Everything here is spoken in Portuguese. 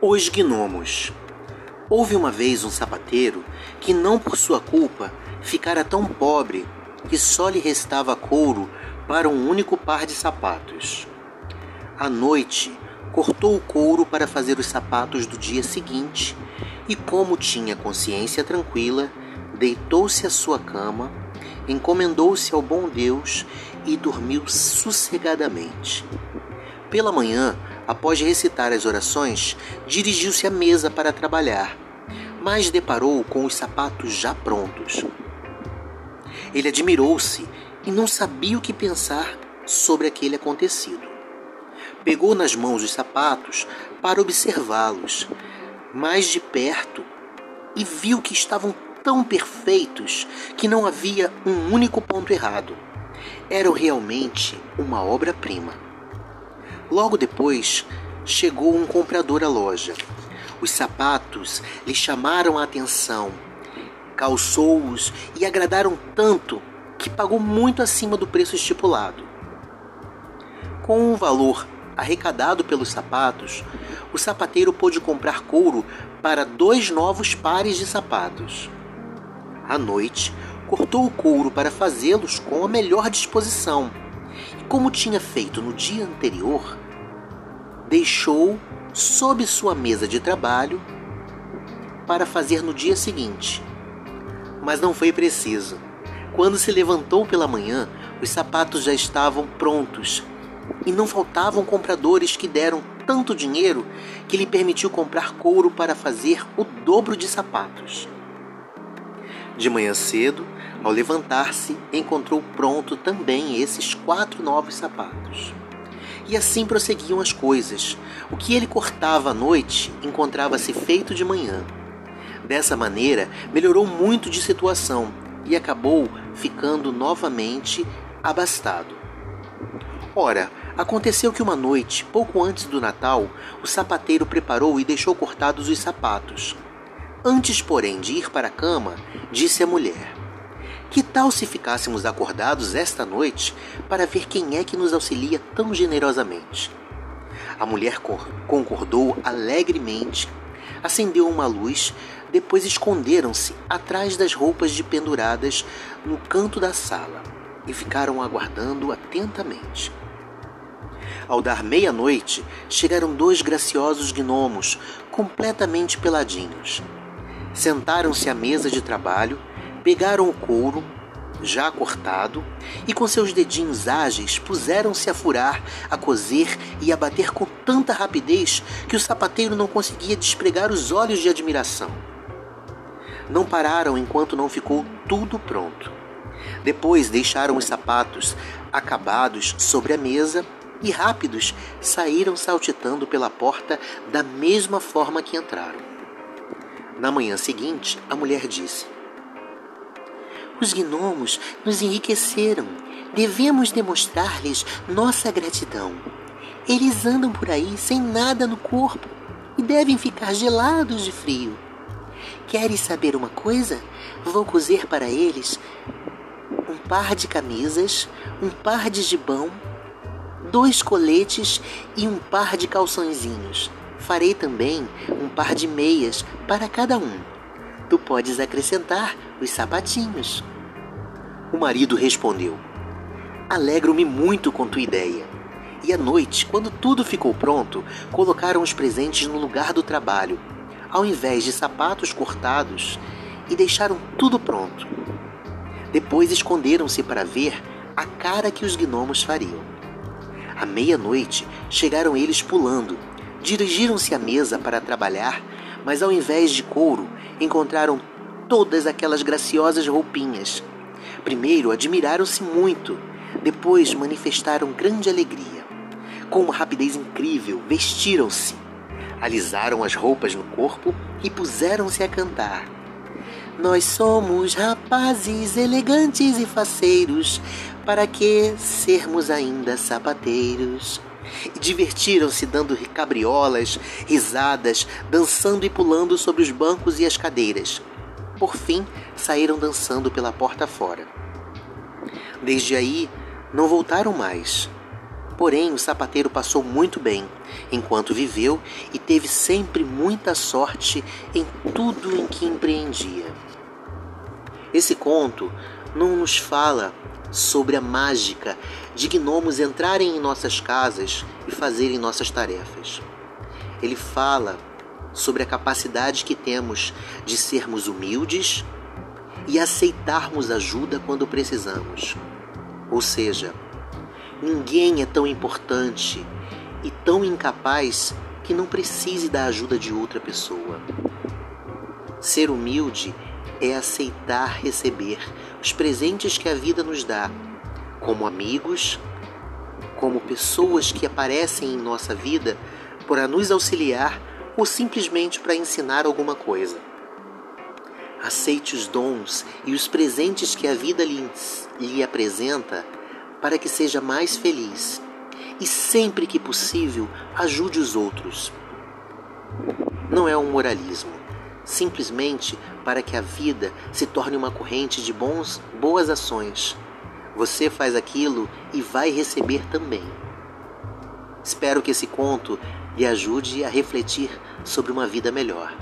Os gnomos. Houve uma vez um sapateiro que, não por sua culpa, ficara tão pobre que só lhe restava couro para um único par de sapatos. À noite, cortou o couro para fazer os sapatos do dia seguinte e, como tinha consciência tranquila, deitou-se à sua cama, encomendou-se ao bom Deus e dormiu sossegadamente. Pela manhã, após recitar as orações, dirigiu-se à mesa para trabalhar, mas deparou com os sapatos já prontos. Ele admirou-se e não sabia o que pensar sobre aquele acontecido. Pegou nas mãos os sapatos para observá-los mais de perto e viu que estavam tão perfeitos que não havia um único ponto errado. Eram realmente uma obra-prima. Logo depois, chegou um comprador à loja. Os sapatos lhe chamaram a atenção. Calçou-os e agradaram tanto que pagou muito acima do preço estipulado. Com o valor arrecadado pelos sapatos, o sapateiro pôde comprar couro para dois novos pares de sapatos. À noite, cortou o couro para fazê-los com a melhor disposição como tinha feito no dia anterior, deixou sob sua mesa de trabalho para fazer no dia seguinte. Mas não foi preciso. Quando se levantou pela manhã, os sapatos já estavam prontos e não faltavam compradores que deram tanto dinheiro que lhe permitiu comprar couro para fazer o dobro de sapatos. De manhã cedo, ao levantar-se, encontrou pronto também esses quatro novos sapatos. E assim prosseguiam as coisas. O que ele cortava à noite encontrava-se feito de manhã. Dessa maneira, melhorou muito de situação e acabou ficando novamente abastado. Ora, aconteceu que uma noite, pouco antes do Natal, o sapateiro preparou e deixou cortados os sapatos. Antes, porém, de ir para a cama, disse à mulher: que tal se ficássemos acordados esta noite para ver quem é que nos auxilia tão generosamente? A mulher concordou alegremente, acendeu uma luz, depois esconderam-se atrás das roupas de penduradas no canto da sala e ficaram aguardando atentamente. Ao dar meia-noite, chegaram dois graciosos gnomos, completamente peladinhos. Sentaram-se à mesa de trabalho pegaram o couro, já cortado, e com seus dedinhos ágeis puseram-se a furar, a coser e a bater com tanta rapidez que o sapateiro não conseguia despregar os olhos de admiração. Não pararam enquanto não ficou tudo pronto. Depois deixaram os sapatos acabados sobre a mesa e rápidos saíram saltitando pela porta da mesma forma que entraram. Na manhã seguinte, a mulher disse: os gnomos nos enriqueceram. Devemos demonstrar-lhes nossa gratidão. Eles andam por aí sem nada no corpo e devem ficar gelados de frio. Queres saber uma coisa? Vou cozer para eles um par de camisas, um par de gibão, dois coletes e um par de calçõezinhos. Farei também um par de meias para cada um tu podes acrescentar os sapatinhos. O marido respondeu: Alegro-me muito com tua ideia. E à noite, quando tudo ficou pronto, colocaram os presentes no lugar do trabalho, ao invés de sapatos cortados, e deixaram tudo pronto. Depois esconderam-se para ver a cara que os gnomos fariam. À meia-noite, chegaram eles pulando, dirigiram-se à mesa para trabalhar mas ao invés de couro, encontraram todas aquelas graciosas roupinhas. Primeiro admiraram-se muito, depois manifestaram grande alegria. Com uma rapidez incrível, vestiram-se, alisaram as roupas no corpo e puseram-se a cantar. Nós somos rapazes elegantes e faceiros, para que sermos ainda sapateiros? E divertiram-se dando cabriolas, risadas, dançando e pulando sobre os bancos e as cadeiras. Por fim, saíram dançando pela porta fora. Desde aí, não voltaram mais. Porém, o sapateiro passou muito bem enquanto viveu e teve sempre muita sorte em tudo em que empreendia. Esse conto não nos fala sobre a mágica de gnomos entrarem em nossas casas e fazerem nossas tarefas. Ele fala sobre a capacidade que temos de sermos humildes e aceitarmos ajuda quando precisamos. Ou seja, ninguém é tão importante e tão incapaz que não precise da ajuda de outra pessoa. Ser humilde é aceitar receber os presentes que a vida nos dá, como amigos, como pessoas que aparecem em nossa vida para nos auxiliar ou simplesmente para ensinar alguma coisa. Aceite os dons e os presentes que a vida lhe, lhe apresenta para que seja mais feliz e, sempre que possível, ajude os outros. Não é um moralismo, simplesmente para que a vida se torne uma corrente de bons, boas ações. Você faz aquilo e vai receber também. Espero que esse conto lhe ajude a refletir sobre uma vida melhor.